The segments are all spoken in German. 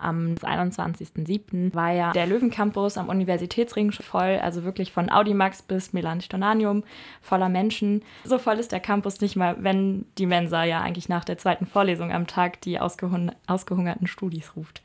Am 21.07. war ja der Löwencampus am Universitätsring voll, also wirklich von Audimax bis Melan Stonanium voller Menschen. So voll ist der Campus nicht mal, wenn die Mensa ja eigentlich nach der zweiten Vorlesung am Tag die ausgehung ausgehungerten Studis ruft.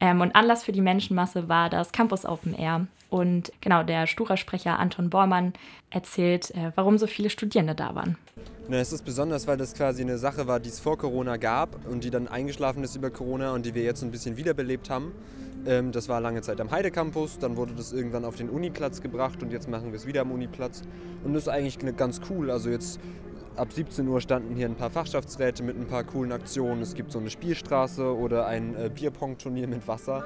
Ähm, und Anlass für die Menschenmasse war das Campus Open Air. Und genau, der Stura-Sprecher Anton Bormann erzählt, äh, warum so viele Studierende da waren. Na, es ist besonders, weil das quasi eine Sache war, die es vor Corona gab und die dann eingeschlafen ist über Corona und die wir jetzt ein bisschen wiederbelebt haben. Ähm, das war lange Zeit am Heide Campus, dann wurde das irgendwann auf den Uniplatz gebracht und jetzt machen wir es wieder am Uniplatz. Und das ist eigentlich ganz cool. Also jetzt ab 17 Uhr standen hier ein paar Fachschaftsräte mit ein paar coolen Aktionen. Es gibt so eine Spielstraße oder ein äh, Bierpong-Turnier mit Wasser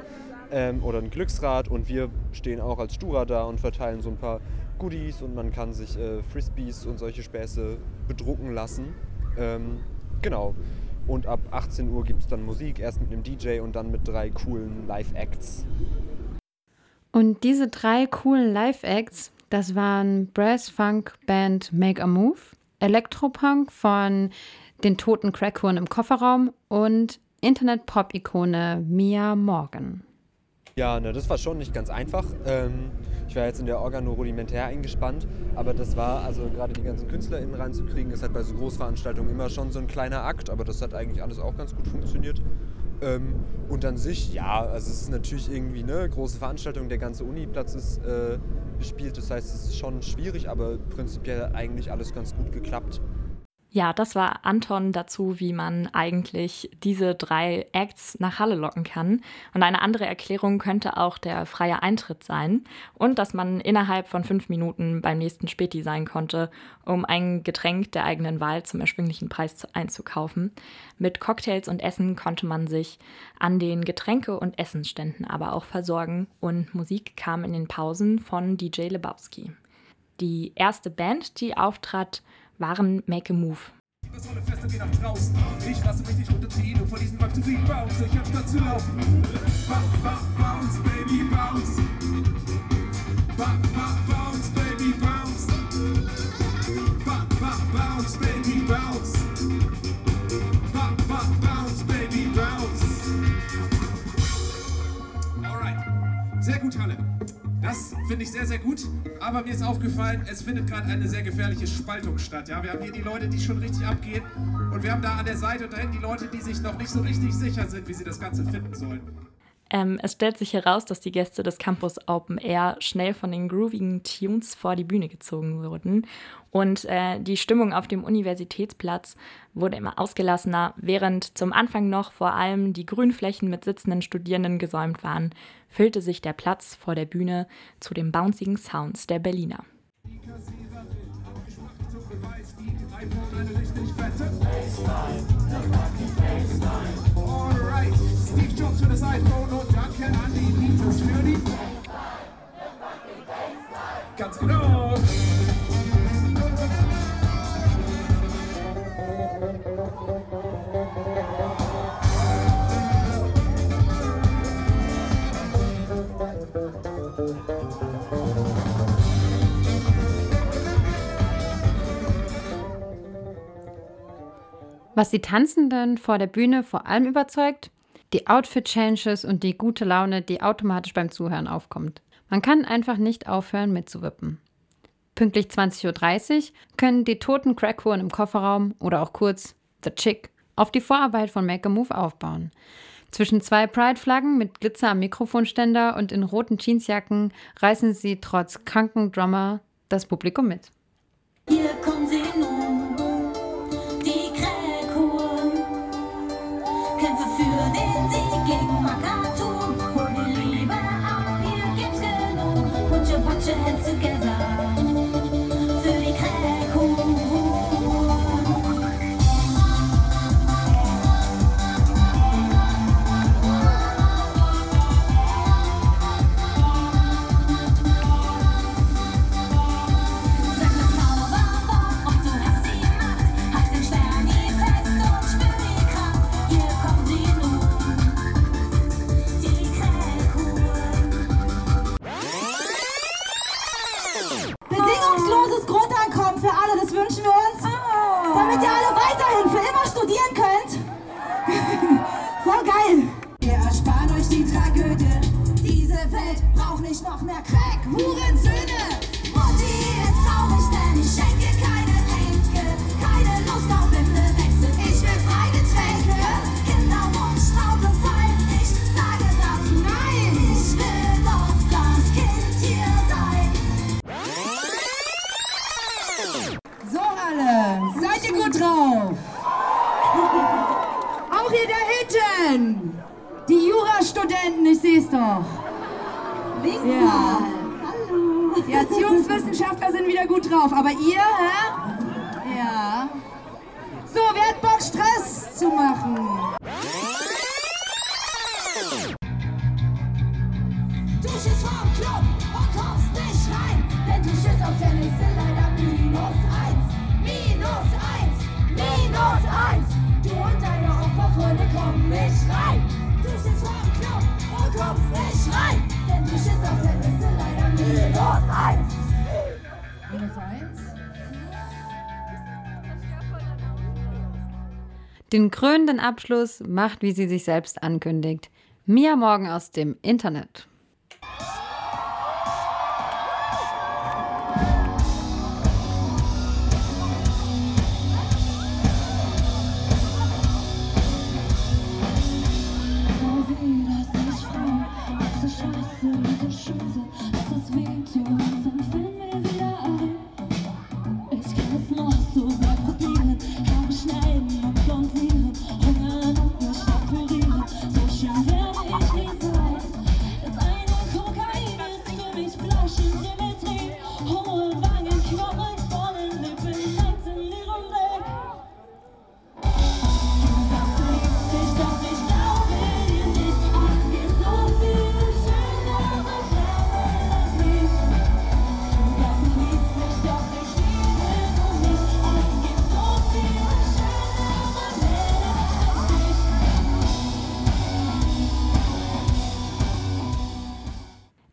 ähm, oder ein Glücksrad und wir stehen auch als Stura da und verteilen so ein paar Goodies und man kann sich äh, Frisbees und solche Späße bedrucken lassen. Ähm, genau. Und ab 18 Uhr gibt es dann Musik, erst mit einem DJ und dann mit drei coolen Live-Acts. Und diese drei coolen Live-Acts, das waren Brass-Funk-Band Make a Move, Elektropunk von den toten Crackhuren im Kofferraum und Internet-Pop-Ikone Mia Morgan. Ja, ne, das war schon nicht ganz einfach. Ähm, ich war jetzt in der Orga nur rudimentär eingespannt, aber das war, also gerade die ganzen KünstlerInnen reinzukriegen, ist halt bei so Großveranstaltungen immer schon so ein kleiner Akt, aber das hat eigentlich alles auch ganz gut funktioniert. Ähm, und an sich, ja, also es ist natürlich irgendwie eine große Veranstaltung, der ganze Uniplatz ist äh, bespielt, das heißt, es ist schon schwierig, aber prinzipiell eigentlich alles ganz gut geklappt. Ja, das war Anton dazu, wie man eigentlich diese drei Acts nach Halle locken kann. Und eine andere Erklärung könnte auch der freie Eintritt sein und dass man innerhalb von fünf Minuten beim nächsten Späti sein konnte, um ein Getränk der eigenen Wahl zum erschwinglichen Preis einzukaufen. Mit Cocktails und Essen konnte man sich an den Getränke- und Essensständen aber auch versorgen und Musik kam in den Pausen von DJ Lebowski. Die erste Band, die auftrat, waren Make a Move. Ich lasse mich nicht unterziehen und von diesem Markt zu viel Bounce. Ich anstatt zu laufen. Bounce, baby, bounce. Bounce, baby, bounce. Bounce, baby, bounce. Bounce, baby, bounce. Alright. Sehr gut, Halle. Das finde ich sehr, sehr gut. Aber mir ist aufgefallen, es findet gerade eine sehr gefährliche Spaltung statt. Ja, wir haben hier die Leute, die schon richtig abgehen. Und wir haben da an der Seite und dahin die Leute, die sich noch nicht so richtig sicher sind, wie sie das Ganze finden sollen. Ähm, es stellt sich heraus, dass die Gäste des Campus Open Air schnell von den groovigen Tunes vor die Bühne gezogen wurden. Und äh, die Stimmung auf dem Universitätsplatz wurde immer ausgelassener, während zum Anfang noch vor allem die Grünflächen mit sitzenden Studierenden gesäumt waren, füllte sich der Platz vor der Bühne zu den bouncigen Sounds der Berliner. Steve Jobs für das iPhone Ganz genau. Was die Tanzenden vor der Bühne vor allem überzeugt, die Outfit-Changes und die gute Laune, die automatisch beim Zuhören aufkommt. Man kann einfach nicht aufhören mitzuwippen. Pünktlich 20.30 Uhr können die toten Crackhuren im Kofferraum oder auch kurz The Chick auf die Vorarbeit von Make a Move aufbauen. Zwischen zwei Pride-Flaggen mit Glitzer am Mikrofonständer und in roten Jeansjacken reißen sie trotz kranken Drummer das Publikum mit. Aber ihr, hä? Ja. So, wer hat Bock, Stress zu machen? Du schießt vom Club und kommst nicht rein, denn du schießt auf der Den krönenden Abschluss macht, wie sie sich selbst ankündigt. Mia Morgen aus dem Internet.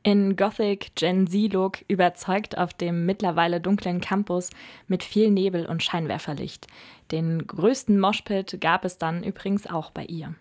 In Gothic Gen Z-Look überzeugt auf dem mittlerweile dunklen Campus mit viel Nebel und Scheinwerferlicht. Den größten Moshpit gab es dann übrigens auch bei ihr.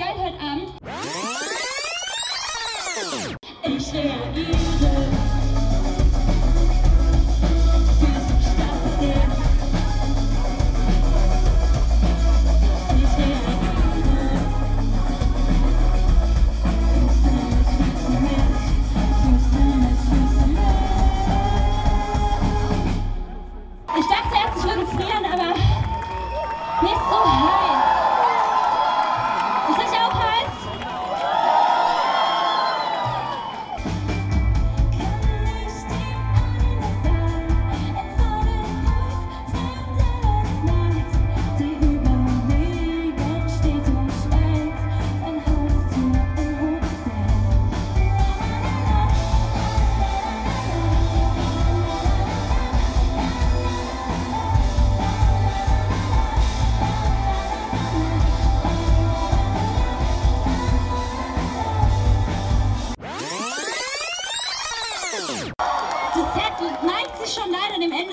Ich glaube, es wird geil heute Abend. Ich reagiere.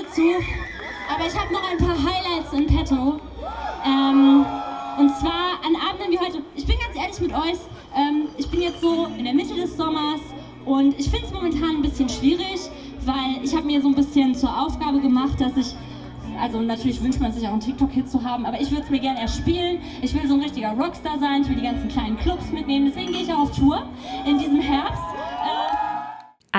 Leider dem Ende zu, aber ich habe noch ein paar Highlights in petto. Ähm, und zwar an Abenden wie heute. Ich bin ganz ehrlich mit euch, ähm, ich bin jetzt so in der Mitte des Sommers und ich finde es momentan ein bisschen schwierig, weil ich habe mir so ein bisschen zur Aufgabe gemacht, dass ich also natürlich wünscht man sich auch einen TikTok-Hit zu haben, aber ich würde es mir gerne erst spielen. Ich will so ein richtiger Rockstar sein, ich will die ganzen kleinen Clubs mitnehmen, deswegen gehe ich auch auf Tour in diesem Herbst.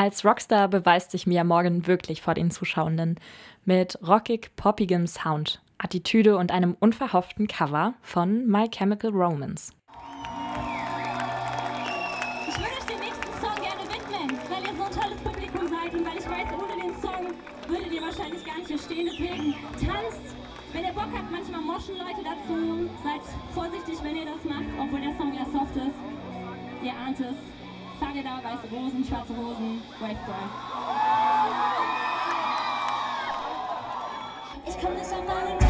Als Rockstar beweist sich Mia Morgan wirklich vor den Zuschauenden mit rockig poppigem Sound, Attitüde und einem unverhofften Cover von My Chemical Romance. Ich würde euch den nächsten Song gerne widmen, weil ihr so tolles Publikum seid und weil ich weiß, ohne den Song würdet ihr wahrscheinlich gar nicht hier stehen. Deswegen tanzt, wenn ihr Bock habt, manchmal moschen Leute dazu. Seid vorsichtig, wenn ihr das macht, obwohl der Song ja soft ist. Ihr ahnt es. Fahrräder, weiße Rosen, schwarze Rosen, Wavefront. Ich komme nicht auf deinen